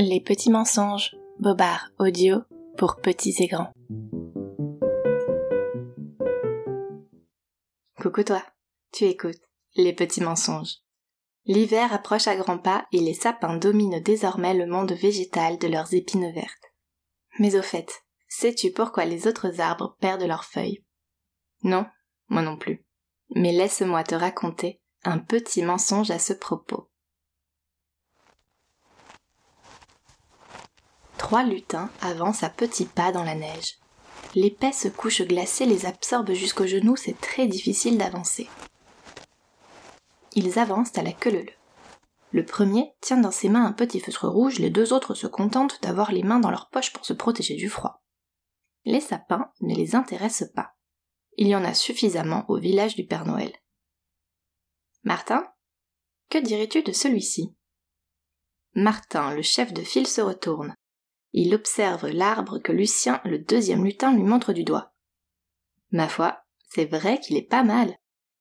Les petits mensonges, Bobard audio pour petits et grands. Coucou toi, tu écoutes Les petits mensonges. L'hiver approche à grands pas et les sapins dominent désormais le monde végétal de leurs épines vertes. Mais au fait, sais-tu pourquoi les autres arbres perdent leurs feuilles? Non, moi non plus. Mais laisse-moi te raconter un petit mensonge à ce propos. Trois lutins avancent à petits pas dans la neige. L'épaisse couche glacée les absorbe jusqu'aux genoux, c'est très difficile d'avancer. Ils avancent à la queue leu. Le premier tient dans ses mains un petit feutre rouge, les deux autres se contentent d'avoir les mains dans leurs poches pour se protéger du froid. Les sapins ne les intéressent pas. Il y en a suffisamment au village du Père Noël. Martin, que dirais-tu de celui-ci? Martin, le chef de file, se retourne. Il observe l'arbre que Lucien, le deuxième lutin, lui montre du doigt. Ma foi, c'est vrai qu'il est pas mal.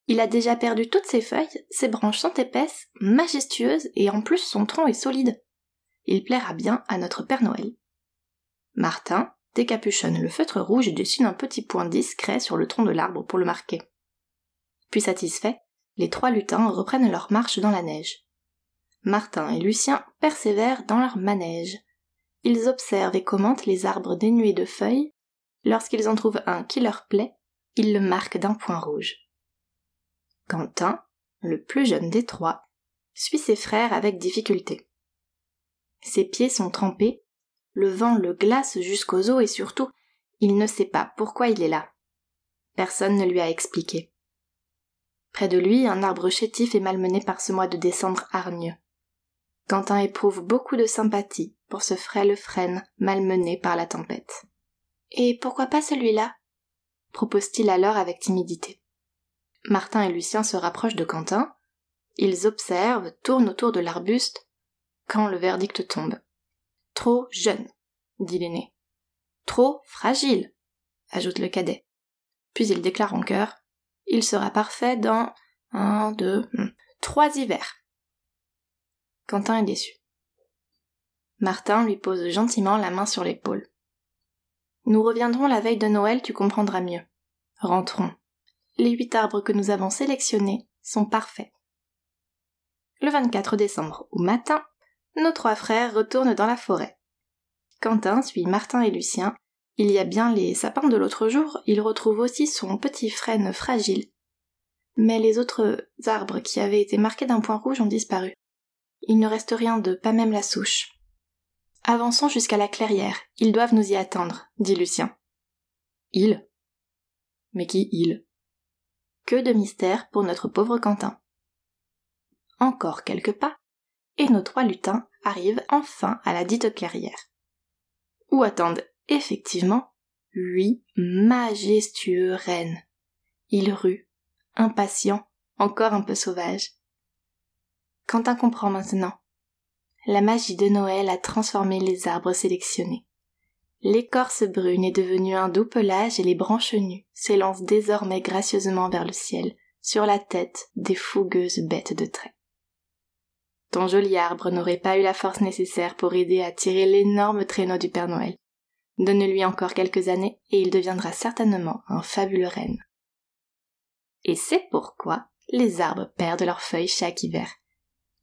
Il a déjà perdu toutes ses feuilles, ses branches sont épaisses, majestueuses, et en plus son tronc est solide. Il plaira bien à notre Père Noël. Martin décapuchonne le feutre rouge et dessine un petit point discret sur le tronc de l'arbre pour le marquer. Puis satisfait, les trois lutins reprennent leur marche dans la neige. Martin et Lucien persévèrent dans leur manège. Ils observent et commentent les arbres dénués de feuilles. Lorsqu'ils en trouvent un qui leur plaît, ils le marquent d'un point rouge. Quentin, le plus jeune des trois, suit ses frères avec difficulté. Ses pieds sont trempés, le vent le glace jusqu'aux os et surtout, il ne sait pas pourquoi il est là. Personne ne lui a expliqué. Près de lui, un arbre chétif est malmené par ce mois de décembre hargneux. Quentin éprouve beaucoup de sympathie pour ce frêle frêne malmené par la tempête. Et pourquoi pas celui-là? propose-t-il alors avec timidité. Martin et Lucien se rapprochent de Quentin. Ils observent, tournent autour de l'arbuste, quand le verdict tombe. Trop jeune, dit l'aîné. Trop fragile, ajoute le cadet. Puis il déclare en chœur. Il sera parfait dans un, deux, hmm, trois hivers. Quentin est déçu. Martin lui pose gentiment la main sur l'épaule. Nous reviendrons la veille de Noël, tu comprendras mieux. Rentrons. Les huit arbres que nous avons sélectionnés sont parfaits. Le 24 décembre, au matin, nos trois frères retournent dans la forêt. Quentin suit Martin et Lucien. Il y a bien les sapins de l'autre jour, il retrouve aussi son petit frêne fragile. Mais les autres arbres qui avaient été marqués d'un point rouge ont disparu. Il ne reste rien d'eux, pas même la souche. Avançons jusqu'à la clairière, ils doivent nous y attendre, dit Lucien. Ils Mais qui ils Que de mystère pour notre pauvre Quentin. Encore quelques pas, et nos trois lutins arrivent enfin à la dite clairière. Où attendent effectivement huit majestueux rennes. Ils ruent, impatients, encore un peu sauvages. Quentin comprend maintenant. La magie de Noël a transformé les arbres sélectionnés. L'écorce brune est devenue un doux pelage et les branches nues s'élancent désormais gracieusement vers le ciel, sur la tête des fougueuses bêtes de trait. Ton joli arbre n'aurait pas eu la force nécessaire pour aider à tirer l'énorme traîneau du Père Noël. Donne-lui encore quelques années et il deviendra certainement un fabuleux renne. Et c'est pourquoi les arbres perdent leurs feuilles chaque hiver.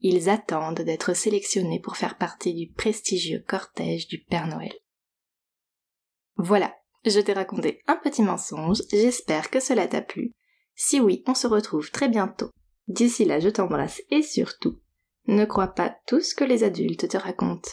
Ils attendent d'être sélectionnés pour faire partie du prestigieux cortège du Père Noël. Voilà, je t'ai raconté un petit mensonge, j'espère que cela t'a plu. Si oui, on se retrouve très bientôt. D'ici là, je t'embrasse et surtout, ne crois pas tout ce que les adultes te racontent.